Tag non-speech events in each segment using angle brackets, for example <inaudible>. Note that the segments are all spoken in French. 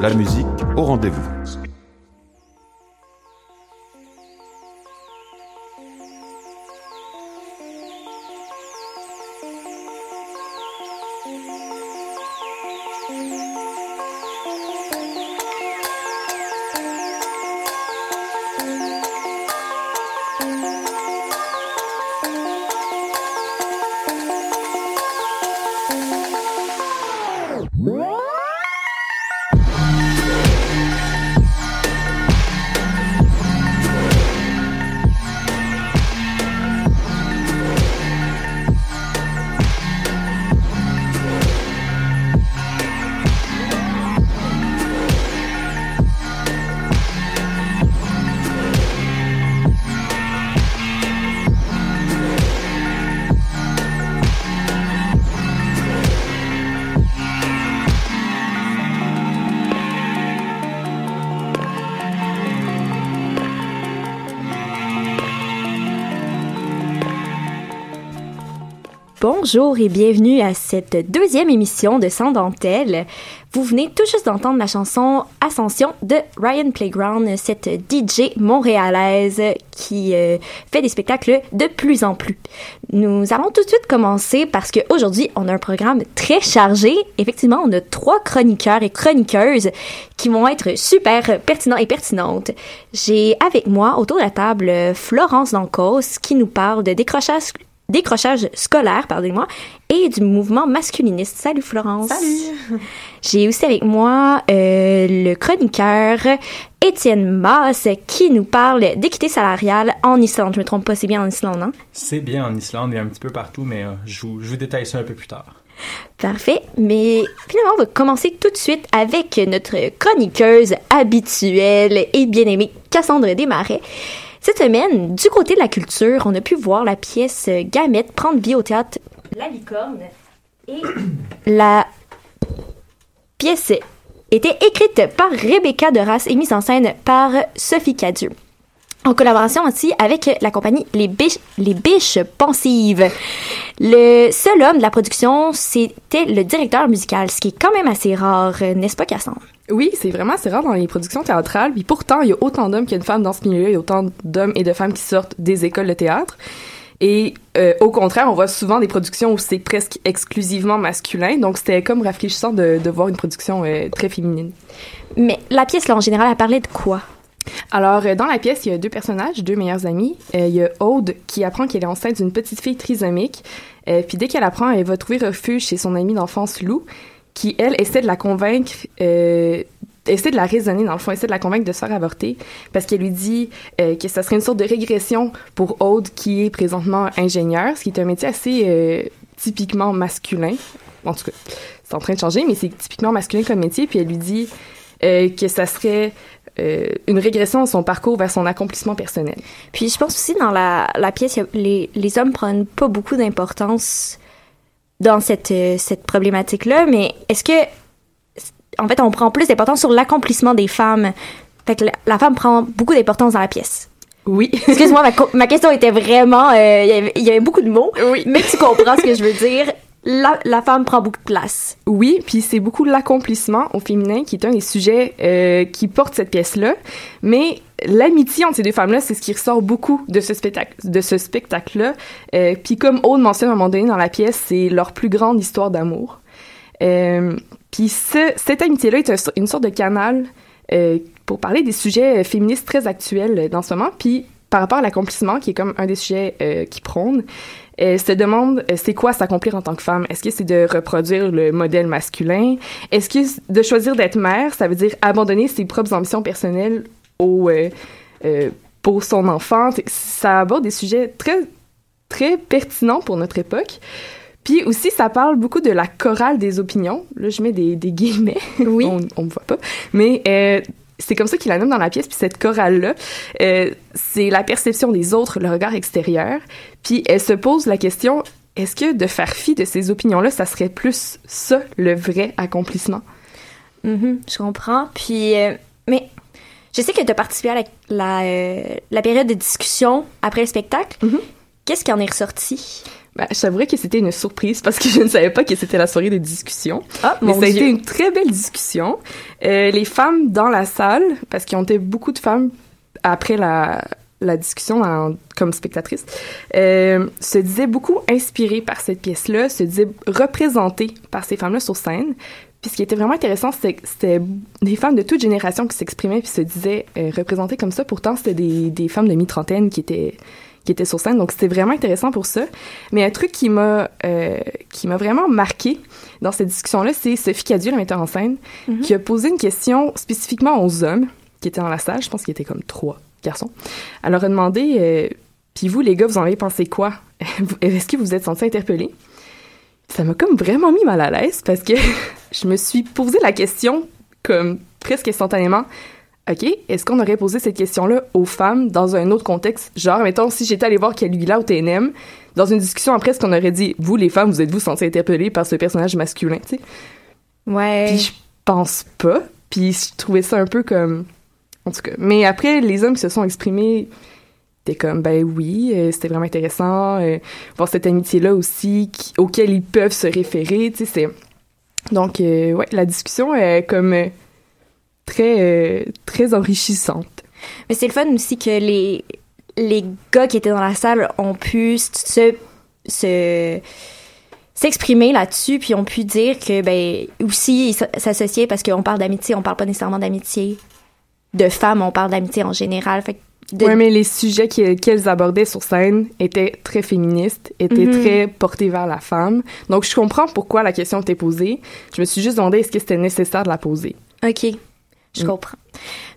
La musique au rendez-vous. Bonjour et bienvenue à cette deuxième émission de Sans Dentelle. Vous venez tout juste d'entendre la chanson Ascension de Ryan Playground, cette DJ montréalaise qui euh, fait des spectacles de plus en plus. Nous allons tout de suite commencer parce qu'aujourd'hui, on a un programme très chargé. Effectivement, on a trois chroniqueurs et chroniqueuses qui vont être super pertinents et pertinentes. J'ai avec moi autour de la table Florence Dancos qui nous parle de décrochage décrochage scolaire, pardonnez-moi, et du mouvement masculiniste. Salut Florence. Salut. <laughs> J'ai aussi avec moi euh, le chroniqueur Étienne Maas qui nous parle d'équité salariale en Islande. Je me trompe pas, c'est bien en Islande, hein? C'est bien en Islande et un petit peu partout, mais euh, je, vous, je vous détaille ça un peu plus tard. Parfait. Mais finalement, on va commencer tout de suite avec notre chroniqueuse habituelle et bien-aimée Cassandre Desmarais. Cette semaine, du côté de la culture, on a pu voir la pièce Gamette prendre vie au théâtre La Licorne. Et <clears throat> la pièce était écrite par Rebecca Deras et mise en scène par Sophie Cadieux. En collaboration aussi avec la compagnie Les Biches, Les Biches Pensives. Le seul homme de la production, c'était le directeur musical, ce qui est quand même assez rare, n'est-ce pas, Cassandre? Oui, c'est vraiment assez rare dans les productions théâtrales. Puis pourtant, il y a autant d'hommes qu'il y a de femmes dans ce milieu. Il y a autant d'hommes et de femmes qui sortent des écoles de théâtre. Et euh, au contraire, on voit souvent des productions où c'est presque exclusivement masculin. Donc c'était comme rafraîchissant de, de voir une production euh, très féminine. Mais la pièce, là, en général, elle parlait de quoi? Alors, euh, dans la pièce, il y a deux personnages, deux meilleurs amis. Euh, il y a Aude qui apprend qu'elle est enceinte d'une petite fille trisomique. Euh, puis dès qu'elle apprend, elle va trouver refuge chez son amie d'enfance Lou, qui, elle, essaie de la convaincre essaie de la raisonner dans le fond, essaie de la convaincre de se faire avorter parce qu'elle lui dit que ça serait une sorte de régression pour Aude qui est présentement ingénieur, ce qui est un métier assez typiquement masculin. En tout cas, c'est en train de changer, mais c'est typiquement masculin comme métier. Puis elle lui dit que ça serait euh, une régression dans son parcours vers son accomplissement personnel. Puis je pense aussi dans la, la pièce, les, les hommes prennent pas beaucoup d'importance dans cette, euh, cette problématique-là, mais est-ce que, en fait, on prend plus d'importance sur l'accomplissement des femmes? Fait que la, la femme prend beaucoup d'importance dans la pièce. Oui. <laughs> Excuse-moi, ma, ma question était vraiment, euh, il y y avait beaucoup de mots, mais tu comprends ce que je veux dire. La, femme prend beaucoup de place. Oui, puis c'est beaucoup l'accomplissement au féminin qui est un des sujets euh, qui porte cette pièce-là. Mais l'amitié entre ces deux femmes-là, c'est ce qui ressort beaucoup de ce spectacle, de ce spectacle-là. Euh, puis comme Aude mentionne à un moment donné dans la pièce, c'est leur plus grande histoire d'amour. Euh, puis ce- cette amitié-là est un- une sorte de canal pour parler des sujets féministes très actuels dans ce moment. Puis par rapport à l'accomplissement, qui est comme un des sujets qui prône, elle se demande euh, c'est quoi s'accomplir en tant que femme? Est-ce que c'est de reproduire le modèle masculin? Est-ce que de choisir d'être mère, ça veut dire abandonner ses propres ambitions personnelles au, euh, euh, pour son enfant? Ça aborde des sujets très, très pertinents pour notre époque. Puis aussi, ça parle beaucoup de la chorale des opinions. Là, je mets des, des guillemets. Oui. <laughs> on, on me voit pas. Mais euh, c'est comme ça qu'il la nomme dans la pièce. Puis cette chorale-là, euh, c'est la perception des autres, le regard extérieur. Puis elle se pose la question, est-ce que de faire fi de ces opinions-là, ça serait plus ça, le vrai accomplissement? Mhm, je comprends. Puis, euh, mais je sais que tu as participé à la, la, euh, la période de discussion après le spectacle. Qu'est-ce qui en est ressorti? Ben, je t'avouerais que c'était une surprise parce que je ne savais pas que c'était la soirée de discussion. Ah, Mais mon ça a Dieu. été une très belle discussion. Euh, les femmes dans la salle, parce qu'il y avait beaucoup de femmes après la, la discussion comme spectatrices, euh, se disaient beaucoup inspirées par cette pièce-là, se disaient représentées par ces femmes-là sur scène. Puis ce qui était vraiment intéressant, c'était des femmes de toute génération qui s'exprimaient puis se disaient euh, représentées comme ça. Pourtant, c'était des, des femmes de mi-trentaine qui étaient qui étaient sur scène. Donc c'était vraiment intéressant pour ça. Mais un truc qui m'a euh, qui m'a vraiment marqué dans cette discussion-là, c'est Sophie Cadieux, la metteur en scène, Mhm. qui a posé une question spécifiquement aux hommes qui étaient dans la salle. Je pense qu'il y était comme trois garçons. Elle leur a demandé euh, Puis vous, les gars, vous en avez pensé quoi? <laughs> Est-ce que vous vous êtes sentis interpellés Ça m'a comme vraiment mis mal à l'aise parce que <laughs> je me suis posé la question comme presque instantanément. OK, est-ce qu'on aurait posé cette question-là aux femmes dans un autre contexte? Genre, mettons, si j'étais allée voir Caligula au TNM, dans une discussion après, est-ce qu'on aurait dit, vous, les femmes, vous êtes-vous senties interpellées par ce personnage masculin, tu sais? Ouais. Puis je pense pas. Puis je trouvais ça un peu comme... En tout cas. Mais après, les hommes qui se sont exprimés étaient comme, ben oui, euh, c'était vraiment intéressant. euh, voir cette amitié-là aussi, qui- auquel ils peuvent se référer, tu sais, c'est... Donc, euh, ouais, la discussion est comme très, euh, très enrichissante. Mais c'est le fun aussi que les, les gars qui étaient dans la salle ont pu se, se s'exprimer là-dessus puis ont pu dire que ben aussi ils s'associaient parce qu'on parle d'amitié, on parle pas nécessairement d'amitié de femmes, on parle d'amitié en général. Fait que de- Ouais, mais les sujets qu'elles abordaient sur scène étaient très féministes, étaient Mhm. très portés vers la femme. Donc, je comprends pourquoi la question était posée. Je me suis juste demandé est-ce que c'était nécessaire de la poser? OK. Je Mm. comprends.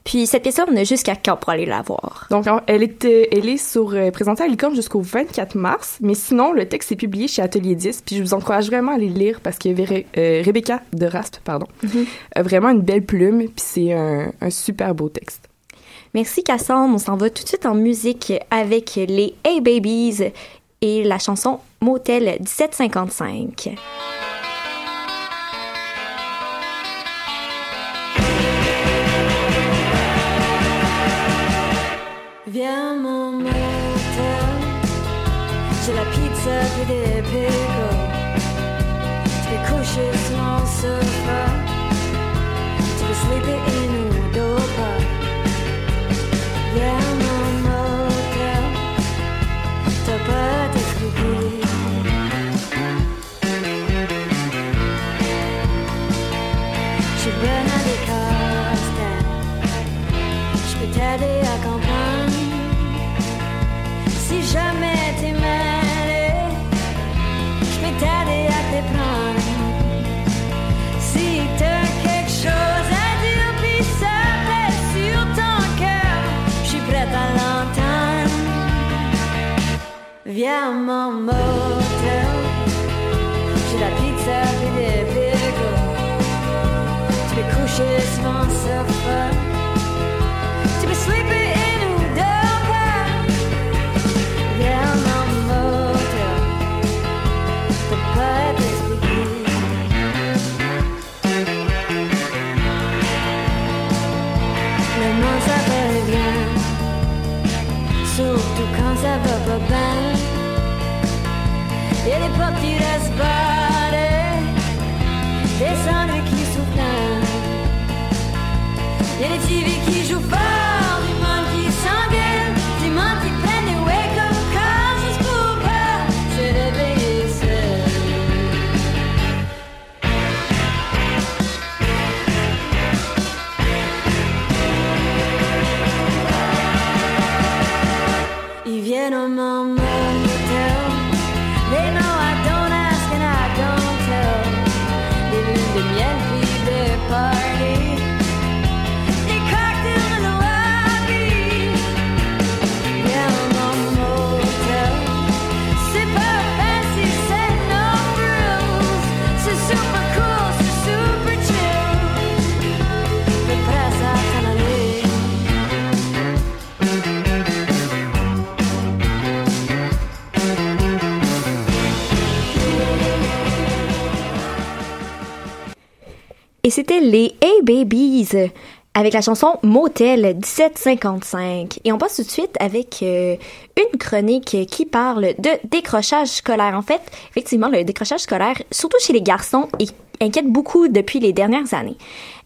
Puis cette pièce-là, on a jusqu'à quand pour aller la voir? Donc, elle, était, elle est sur, euh, présentée à Licorne jusqu'au 24 mars, mais sinon, le texte est publié chez Atelier 10, puis je vous encourage vraiment à aller le lire parce que euh, Rebecca de Rasp, pardon, Mhm. a vraiment une belle plume, puis c'est un, un super beau texte. Merci Cassandre, on s'en va tout de suite en musique avec les Hey Babies et la chanson Motel 1755. Puis des pickles. Tu peux coucher sur mon sofa, tu peux sleeper in ou dopa. Viens mon motel, t'as pas à t'expliquer. J'suis bonne à des casse-têtes. Je peux t'aider à comprendre Si jamais t'es mêlé viens mon motel. J'ai la pizza et des pickles. Tu peux coucher sur mon sofa. Tu peux sleeper in ou dehors. Viens mon motel. Peux pas t'expliquer. Le monde va bien. Surtout quand ça va pas Et les TV qui jouent fort. Et c'était les Hey Babies avec la chanson Motel 1755. Et on passe tout de suite avec euh, une chronique qui parle de décrochage scolaire. En fait, effectivement, le décrochage scolaire, surtout chez les garçons, inquiète beaucoup depuis les dernières années.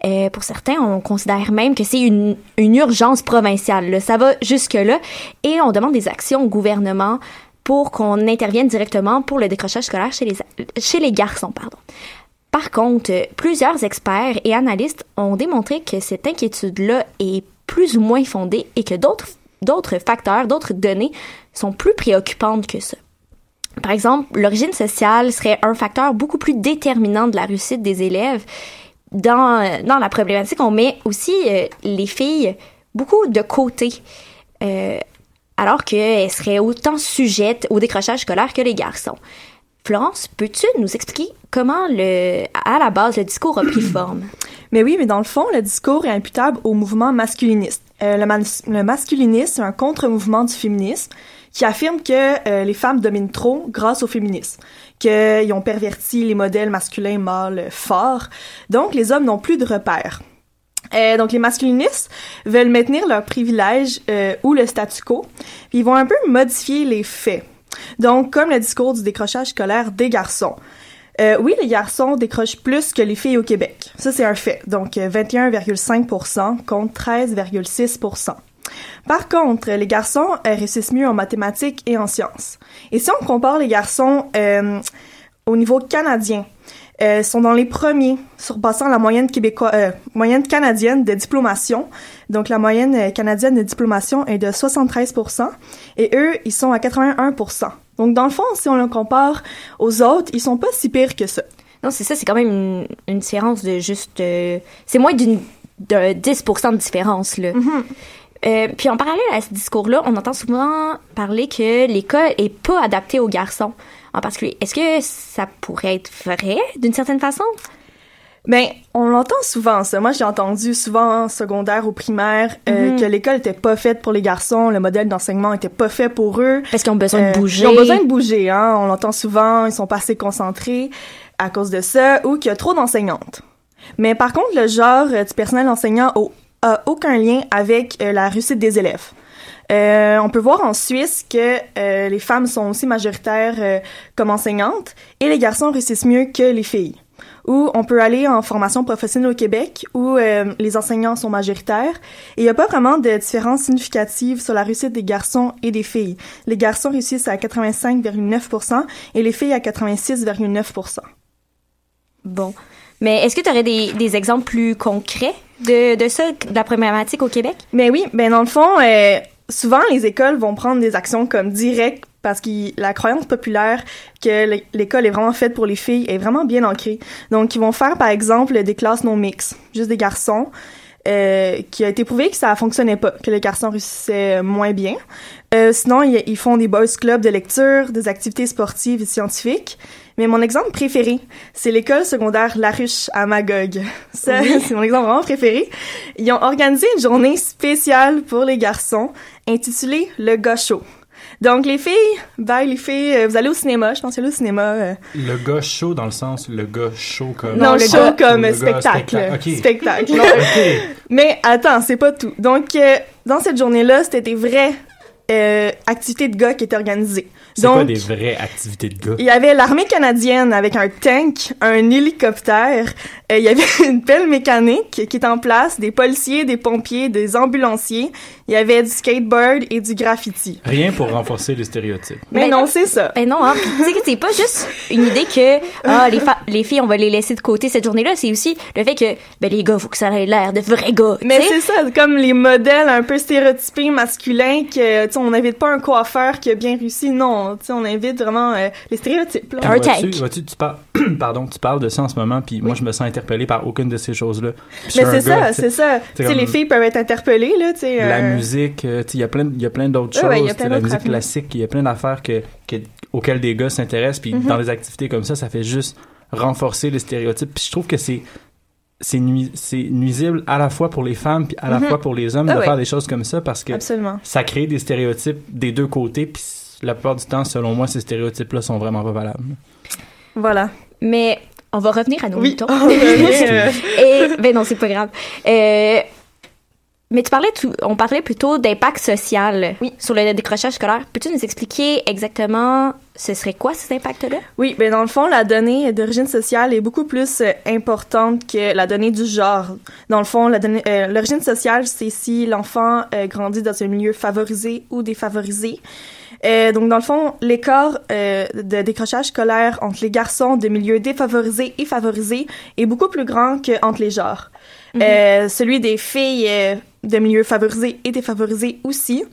Euh, pour certains, on considère même que c'est une, une urgence provinciale. Ça va jusque-là. Et on demande des actions au gouvernement pour qu'on intervienne directement pour le décrochage scolaire chez les, chez les garçons. Pardon. Par contre, plusieurs experts et analystes ont démontré que cette inquiétude-là est plus ou moins fondée et que d'autres facteurs, d'autres données sont plus préoccupantes que ça. Par exemple, l'origine sociale serait un facteur beaucoup plus déterminant de la réussite des élèves. Dans, dans la problématique, on met aussi euh, les filles beaucoup de côté, euh, alors qu'elles seraient autant sujettes au décrochage scolaire que les garçons. Florence, peux-tu nous expliquer comment, le, à la base, le discours a pris forme? <clears throat> Mais oui, mais dans le fond, le discours est imputable au mouvement masculiniste. Euh, le, mas- le masculinisme, c'est un contre-mouvement du féminisme qui affirme que euh, les femmes dominent trop grâce au féminisme, qu'ils ont perverti les modèles masculins mâles forts, donc les hommes n'ont plus de repères. Euh, donc les masculinistes veulent maintenir leur privilège euh, ou le statu quo, puis ils vont un peu modifier les faits. Donc comme le discours du décrochage scolaire des garçons. Euh, oui, les garçons décrochent plus que les filles au Québec. Ça, c'est un fait. Donc, euh, 21,5% contre 13,6% Par contre, les garçons euh, réussissent mieux en mathématiques et en sciences. Et si on compare les garçons euh, au niveau canadien, euh, sont dans les premiers, surpassant la moyenne euh, canadienne de diplomation. Donc la moyenne euh, canadienne de diplomation est de 73%, et eux, ils sont à 81%. Donc dans le fond, si on le compare aux autres, ils sont pas si pires que ça. Non, c'est ça, c'est quand même une, une différence de juste... euh, c'est moins d'une de 10% de différence, là. Euh, puis en parallèle à ce discours-là, on entend souvent parler que l'école est pas adaptée aux garçons en particulier. Est-ce que ça pourrait être vrai d'une certaine façon? Ben, on l'entend souvent, ça. Moi, j'ai entendu souvent en secondaire ou primaire euh, Mhm. que l'école était pas faite pour les garçons, le modèle d'enseignement était pas fait pour eux. Parce qu'ils ont besoin de bouger. Ils ont besoin de bouger, hein. On l'entend souvent, ils sont pas assez concentrés à cause de ça, ou qu'il y a trop d'enseignantes. Mais par contre, le genre euh, du personnel enseignant a aucun lien avec euh, la réussite des élèves. Euh, on peut voir en Suisse que euh, les femmes sont aussi majoritaires euh, comme enseignantes et les garçons réussissent mieux que les filles. Ou on peut aller en formation professionnelle au Québec où euh, les enseignants sont majoritaires et il n'y a pas vraiment de différence significative sur la réussite des garçons et des filles. Les garçons réussissent à 85,9% et les filles à 86,9%. Bon. Mais est-ce que tu aurais des, des exemples plus concrets de, de ça, de la problématique au Québec? Mais oui, ben dans le fond, euh, souvent les écoles vont prendre des actions comme directes parce que la croyance populaire que l'é- l'école est vraiment faite pour les filles est vraiment bien ancrée. Donc ils vont faire par exemple des classes non mixtes, juste des garçons. euh, qui a été prouvé que ça fonctionnait pas, que les garçons réussissaient moins bien. Euh, sinon, ils, font des boys clubs de lecture, des activités sportives et scientifiques. Mais mon exemple préféré, c'est l'école secondaire La Ruche à Magog. <laughs> Ça, Oui. c'est mon exemple vraiment préféré. Ils ont organisé une journée spéciale pour les garçons intitulée Le Gars Show. Donc, les filles, bye les filles, euh, vous allez au cinéma, je pense que allez au cinéma. euh, Le gars chaud dans le sens, le gars chaud comme. non, le show gars- comme le gars spectacle. Spectacle. Mais attends, c'est pas tout. Donc, euh, dans cette journée-là, c'était des vraies euh, activités de gars qui étaient organisées. C'est quoi des vraies activités de gars? il y avait l'armée canadienne avec un tank, un hélicoptère, euh, il y avait <laughs> une pelle mécanique qui est en place, des policiers, des pompiers, des ambulanciers, il y avait du skateboard et du graffiti. Rien pour renforcer les stéréotypes. Mais non, c'est ça. Ben non, hein. Tu sais que c'est pas juste une idée que ah les, les filles on va les laisser de côté cette journée-là, c'est aussi le fait que ben les gars faut que ça ait l'air de vrais gars. Mais c'est ça, comme les modèles un peu stéréotypés masculins que, sais, on n'invite pas un coiffeur qui a bien réussi, non, tu sais, on invite vraiment euh, les stéréotypes. là. Un Vois-tu, tank. vois-tu, tu parles, <clears throat> pardon, tu parles de ça en ce moment, puis moi je me sens interpellé par aucune de ces choses-là. Mais c'est ça, tu c'est ça. Tu sais, les filles peuvent être interpellées, là, tu sais. La euh, musique, euh, tu sais, il y a plein, il y a plein d'autres Ouais, choses, ouais, tu plein la musique classique, il y a plein d'affaires que, que- auxquelles des gars s'intéressent, puis Mhm. dans des activités comme ça, ça fait juste renforcer les stéréotypes. Puis je trouve que c'est c'est nui- c'est nuisible à la fois pour les femmes puis à la Mhm. fois pour les hommes Ah de ouais. faire des choses comme ça parce que Absolument. ça crée des stéréotypes des deux côtés puis la plupart du temps selon moi ces stéréotypes là sont vraiment pas valables. Voilà. Mais on va revenir à nos Oui. moutons. <laughs> On revient, euh, <laughs> Et ben non, c'est pas grave. Euh, mais tu parlais on parlait plutôt d'impact social sur le décrochage scolaire. Peux-tu nous expliquer exactement ce serait quoi ces impacts-là? Oui, ben dans le fond, la donnée d'origine sociale est beaucoup plus euh, importante que la donnée du genre. Dans le fond, euh, l'origine sociale, c'est si l'enfant euh, grandit dans un milieu favorisé ou défavorisé. Euh, donc, dans le fond, l'écart euh, de décrochage scolaire entre les garçons de milieux défavorisés et favorisés est beaucoup plus grand qu'entre les genres. Euh, celui des filles euh, de milieux favorisés et défavorisés aussi.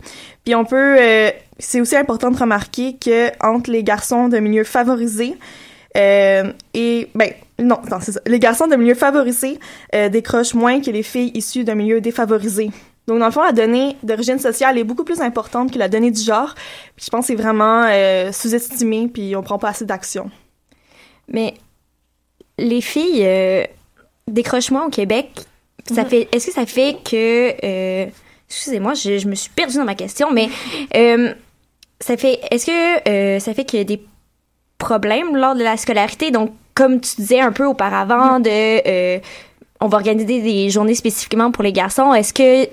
Puis on peut, euh, c'est aussi important de remarquer que entre les garçons de milieux favorisés euh, et ben non, non c'est ça. Les garçons de milieux favorisés euh, décrochent moins que les filles issues d'un milieu défavorisé. Donc dans le fond, la donnée d'origine sociale est beaucoup plus importante que la donnée du genre. Puis je pense que c'est vraiment euh, sous-estimé puis on prend pas assez d'action. Mais les filles euh, décrochent moins au Québec. Ça fait, est-ce que ça fait que, euh, excusez-moi, je, je me suis perdue dans ma question, mais euh, ça fait, est-ce que euh, ça fait qu'il y a des problèmes lors de la scolarité? Donc, comme tu disais un peu auparavant, de, on va organiser des journées spécifiquement pour les garçons. Est-ce que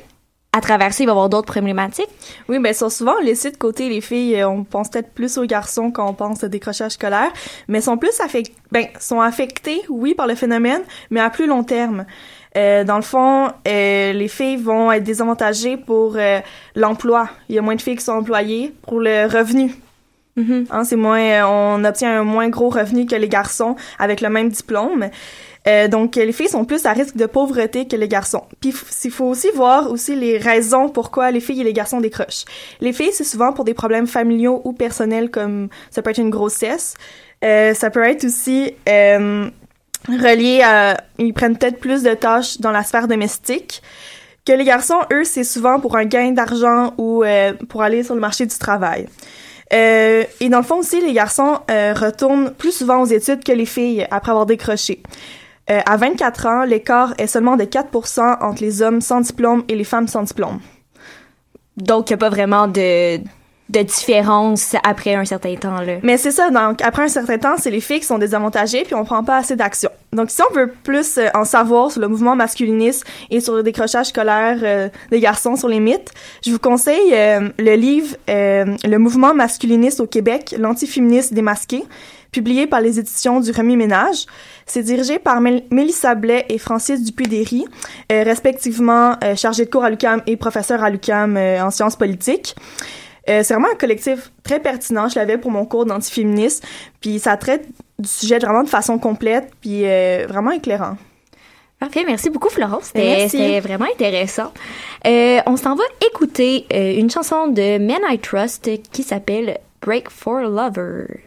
à travers ça, il va y avoir d'autres problématiques? Oui, ben sont souvent laissés de côté les filles. On pense peut-être plus aux garçons quand on pense au décrochage scolaire, mais sont plus affectés, ben sont affectés, oui, par le phénomène, mais à plus long terme. Euh, dans le fond, euh, les filles vont être désavantagées pour euh, l'emploi. Il y a moins de filles qui sont employées pour le revenu. Hein, c'est moins, on obtient un moins gros revenu que les garçons avec le même diplôme. Donc, les filles sont plus à risque de pauvreté que les garçons. Puis, il faut aussi voir aussi les raisons pourquoi les filles et les garçons décrochent. Les filles, c'est souvent pour des problèmes familiaux ou personnels, comme ça peut être une grossesse. Ça peut être aussi euh, relié à... Ils prennent peut-être plus de tâches dans la sphère domestique. Que les garçons, eux, c'est souvent pour un gain d'argent ou euh, pour aller sur le marché du travail. Euh, et dans le fond aussi, les garçons euh, retournent plus souvent aux études que les filles après avoir décroché. Euh, à 24 ans, l'écart est seulement de 4% entre les hommes sans diplôme et les femmes sans diplôme. Donc, il n'y a pas vraiment de, de différence après un certain temps, là. Mais c'est ça, donc après un certain temps, c'est les filles qui sont désavantagées puis on prend pas assez d'action. Donc si on veut plus euh, en savoir sur le mouvement masculiniste et sur le décrochage scolaire euh, des garçons sur les mythes, je vous conseille euh, le livre Le mouvement masculiniste au Québec, l'antiféministe démasqué, publié par les éditions du Remis Ménage. C'est dirigé par Mél- Mélissa Blais et Francis Dupuy-Derry, respectivement chargés de cours à l'UQAM et professeurs à l'UQAM en sciences politiques. Euh, c'est vraiment un collectif très pertinent. Je l'avais pour mon cours d'antiféminisme. Puis ça traite du sujet vraiment de façon complète, puis euh, vraiment éclairant. Parfait, merci beaucoup Florence. C'était Merci. c'était vraiment intéressant. Euh, on s'en va écouter une chanson de Men I Trust qui s'appelle Break for Lover.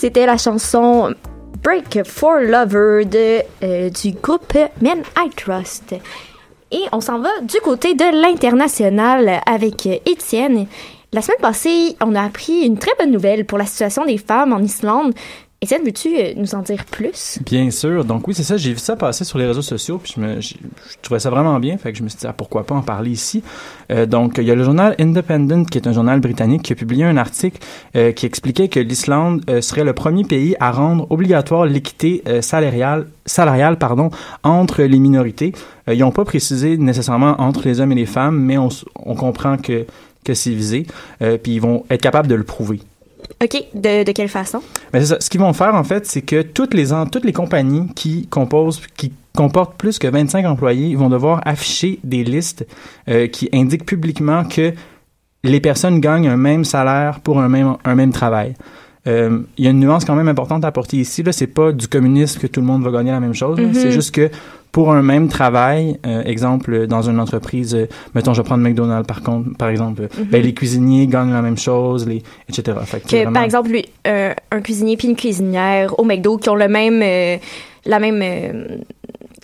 C'était la chanson Break for Lover euh, du groupe Men I Trust. Et on s'en va du côté de l'international avec Étienne. La semaine passée, on a appris une très bonne nouvelle pour la situation des femmes en Islande. Étienne, veux-tu euh, nous en dire plus? Bien sûr. Donc oui, c'est ça. J'ai vu ça passer sur les réseaux sociaux, puis je, me, je, trouvais ça vraiment bien. Fait que je me suis dit, ah, pourquoi pas en parler ici? Euh, donc, il y a le journal Independent, qui est un journal britannique, qui a publié un article euh, qui expliquait que l'Islande euh, serait le premier pays à rendre obligatoire l'équité euh, salariale, salariale pardon, entre les minorités. Euh, ils n'ont pas précisé nécessairement entre les hommes et les femmes, mais on, on comprend que, que c'est visé. Euh, puis ils vont être capables de le prouver. OK, de, de quelle façon? Mais c'est ça. Ce qu'ils vont faire, en fait, c'est que toutes les, toutes les compagnies qui composent, qui comportent plus que 25 employés, vont devoir afficher des listes euh, qui indiquent publiquement que les personnes gagnent un même salaire pour un même, un même travail. Euh, Il y a une nuance quand même importante à apporter ici. Là, c'est pas du communisme que tout le monde va gagner la même chose. là. Mhm. C'est juste que pour un même travail, euh, exemple dans une entreprise, euh, mettons, je vais prendre McDonald's par contre, par exemple, Mhm. ben, les cuisiniers gagnent la même chose, les etc. Fait que Que, vraiment- par exemple, lui, euh, un cuisinier puis une cuisinière au McDo qui ont le même, la même,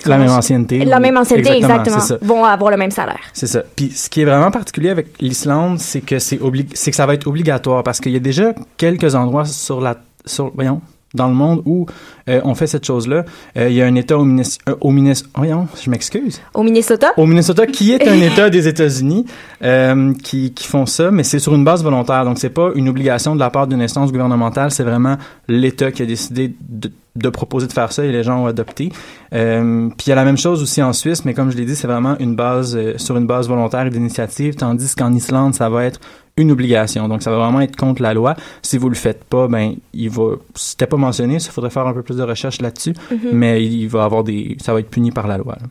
la même ancienneté. la ou- même ancienneté, exactement, vont avoir le même salaire. C'est ça. Puis ce qui est vraiment particulier avec l'Islande, c'est que c'est obli- c'est que ça va être obligatoire parce qu'il y a déjà quelques endroits sur la sur voyons dans le monde où euh, on fait cette chose-là. Euh, il y a un État au Minnesota, au Minnes- voyons, je m'excuse. Au Minnesota? Au Minnesota, qui est un <laughs> État des États-Unis, euh, qui, qui font ça, mais c'est sur une base volontaire. Donc, c'est pas une obligation de la part d'une instance gouvernementale, c'est vraiment l'État qui a décidé de, de proposer de faire ça et les gens ont adopté. Euh, puis il y a la même chose aussi en Suisse, mais comme je l'ai dit, c'est vraiment une base euh, sur une base volontaire et d'initiative, tandis qu'en Islande, ça va être une obligation. Donc, ça va vraiment être contre la loi. Si vous le faites pas, ben, il va, c'était pas mentionné, il faudrait faire un peu plus de recherche là-dessus, Mhm. mais il va avoir des, ça va être puni par la loi. là.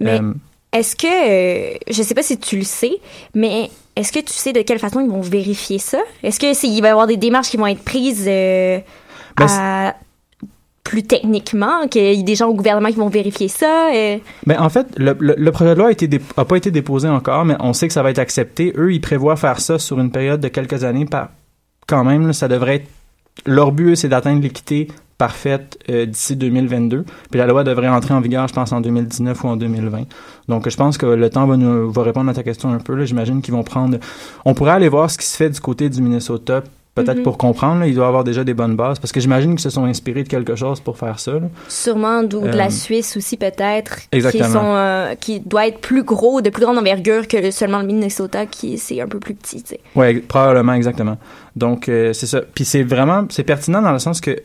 Mais Euh, est-ce que, euh, je sais pas si tu le sais, mais est-ce que tu sais de quelle façon ils vont vérifier ça? Est-ce que c'est- il va y avoir des démarches qui vont être prises euh, Ben, à- plus techniquement, qu'il y ait des gens au gouvernement qui vont vérifier ça? euh? Ben, en fait, le, projet de loi a, été dé- a pas été déposé encore, mais on sait que ça va être accepté. Eux, ils prévoient faire ça sur une période de quelques années. Par, quand même, ça devrait être... Leur but, c'est d'atteindre l'équité parfaite euh, d'ici 2022. Puis la loi devrait entrer en vigueur, je pense, en 2019 ou en 2020. Donc, je pense que le temps va, nous, va répondre à ta question un peu. J'imagine qu'ils vont prendre... On pourrait aller voir ce qui se fait du côté du Minnesota, peut-être Mhm. pour comprendre. Là, il doit avoir déjà des bonnes bases, parce que j'imagine qu'ils se sont inspirés de quelque chose pour faire ça. là. Sûrement d'où de la Euh, Suisse aussi peut-être, qui sont euh, qui doit être plus gros, de plus grande envergure que seulement le Minnesota qui c'est un peu plus petit. Ouais, probablement, exactement. Donc, euh, c'est ça. Puis c'est vraiment, c'est pertinent dans le sens que,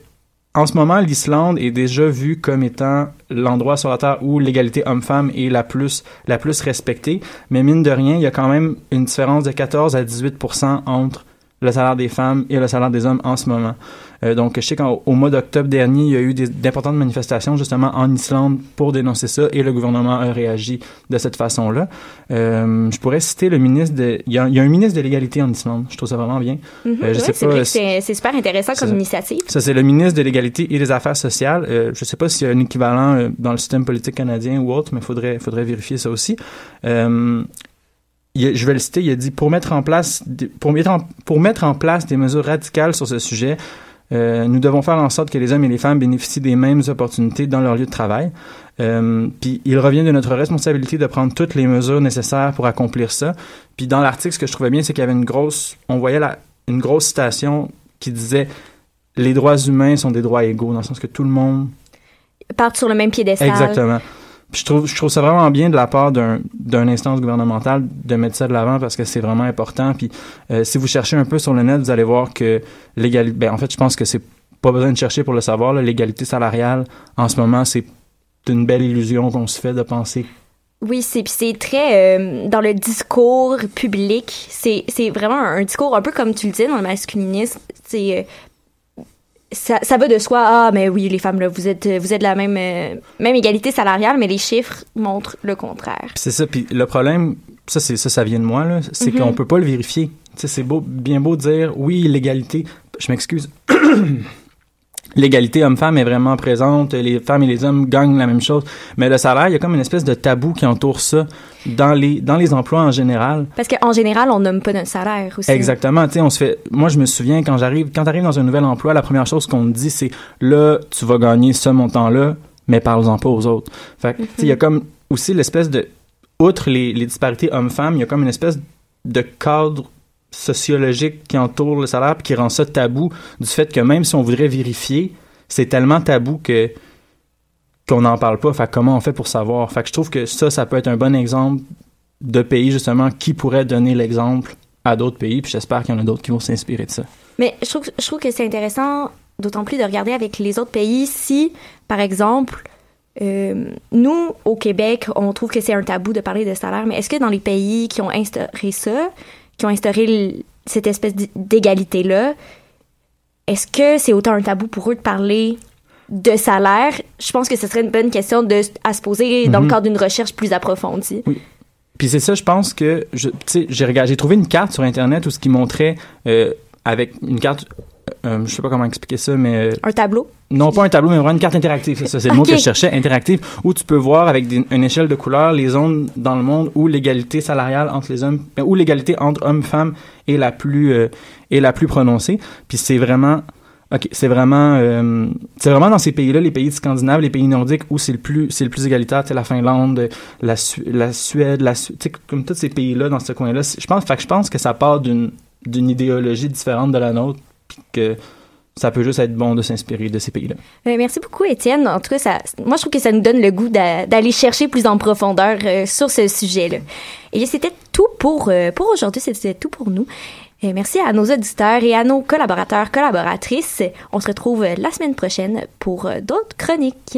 en ce moment, l'Islande est déjà vue comme étant l'endroit sur la Terre où l'égalité homme-femme est la plus, la plus respectée. Mais mine de rien, il y a quand même une différence de 14 à 18% entre le salaire des femmes et le salaire des hommes en ce moment. Euh, donc, je sais qu'au au mois d'octobre dernier, il y a eu d'importantes manifestations justement en Islande pour dénoncer ça et le gouvernement a réagi de cette façon-là. Euh, je pourrais citer le ministre de... Il y a, il y a un ministre de l'égalité en Islande. Je trouve ça vraiment bien. Euh, je ouais, sais c'est pas, vrai que euh, c'est c'est super intéressant comme ça. initiative. Ça, c'est le ministre de l'égalité et des affaires sociales. Euh, je sais pas s'il y a un équivalent euh, dans le système politique canadien ou autre, mais il faudrait, faudrait vérifier ça aussi. Il je vais le citer, il a dit pour mettre en place des- pour mettre en, pour mettre en place des mesures radicales sur ce sujet, euh, nous devons faire en sorte que les hommes et les femmes bénéficient des mêmes opportunités dans leur lieu de travail. Euh, puis il revient de notre responsabilité de prendre toutes les mesures nécessaires pour accomplir ça. Puis dans l'article, ce que je trouvais bien, c'est qu'il y avait une grosse, on voyait la, une grosse citation qui disait les droits humains sont des droits égaux, dans le sens que tout le monde Partent sur le même piédestal. Exactement. Je trouve, je trouve ça vraiment bien de la part d'un, d'une instance gouvernementale de mettre ça de l'avant parce que c'est vraiment important. Puis euh, si vous cherchez un peu sur le net, vous allez voir que l'égalité, ben en fait, je pense que c'est pas besoin de chercher pour le savoir. L'égalité salariale, en ce moment, c'est une belle illusion qu'on se fait de penser. Oui, c'est puis c'est très euh, dans le discours public, c'est c'est vraiment un, un discours un peu comme tu le dis dans le masculinisme, c'est euh, ça, ça va de soi ah mais oui les femmes là vous êtes vous êtes de la même euh, même égalité salariale mais les chiffres montrent le contraire. C'est ça. Puis le problème, ça, c'est ça, ça vient de moi là, c'est Mhm. qu'on peut pas le vérifier. Tu sais, c'est beau, bien beau de dire oui l'égalité. Je m'excuse. <clears throat> l'égalité homme-femme est vraiment présente, les femmes et les hommes gagnent la même chose, mais le salaire, il y a comme une espèce de tabou qui entoure ça dans les dans les emplois en général. Parce qu'en général, on nomme pas notre salaire aussi. Exactement, tu sais, on se fait moi je me souviens quand j'arrive quand tu arrives dans un nouvel emploi, la première chose qu'on te dit c'est là tu vas gagner ce montant là, mais parle-en pas aux autres. Fait que, tu sais, il y a comme aussi l'espèce de outre les, les disparités hommes-femmes, il y a comme une espèce de cadre sociologique qui entoure le salaire puis qui rend ça tabou du fait que même si on voudrait vérifier, c'est tellement tabou que qu'on n'en parle pas. Fait comment on fait pour savoir? Fait je trouve que ça, ça peut être un bon exemple de pays justement qui pourrait donner l'exemple à d'autres pays. Puis j'espère qu'il y en a d'autres qui vont s'inspirer de ça. Mais je trouve, je trouve que c'est intéressant, d'autant plus de regarder avec les autres pays si, par exemple, euh, nous, au Québec, on trouve que c'est un tabou de parler de salaire, mais est-ce que dans les pays qui ont instauré ça, qui ont instauré cette espèce d'égalité-là, est-ce que c'est autant un tabou pour eux de parler de salaire? Je pense que ce serait une bonne question de, à se poser dans le Mhm. cadre d'une recherche plus approfondie. Puis c'est ça, je pense que, je- tu sais, j'ai regardé, j'ai trouvé une carte sur Internet où ce qui montrait, euh, avec une carte, euh, je sais pas comment expliquer ça, mais... euh, Un tableau? Non, pas un tableau, mais vraiment une carte interactive, c'est ça, c'est le mot que je cherchais, interactive, où tu peux voir avec des- une échelle de couleurs les zones dans le monde où l'égalité salariale entre les hommes, où l'égalité entre hommes-femmes est la plus, euh, est la plus prononcée. Puis c'est vraiment, ok, c'est vraiment, euh, c'est vraiment dans ces pays-là, les pays scandinaves, les pays nordiques, où c'est le plus, c'est le plus égalitaire, tu sais, la Finlande, la, Su- la Suède, la, Su- tu sais, comme tous ces pays-là dans ce coin-là. c'est- Je pense, fait que je pense que ça part d'une, d'une idéologie différente de la nôtre, puis que ça peut juste être bon de s'inspirer de ces pays-là. Euh, merci beaucoup, Étienne. En tout cas, ça, moi, je trouve que ça nous donne le goût d'a- d'aller chercher plus en profondeur euh, sur ce sujet-là. Et c'était tout pour, euh, pour aujourd'hui. C'était tout pour nous. Et merci à nos auditeurs et à nos collaborateurs, collaboratrices. On se retrouve la semaine prochaine pour d'autres chroniques.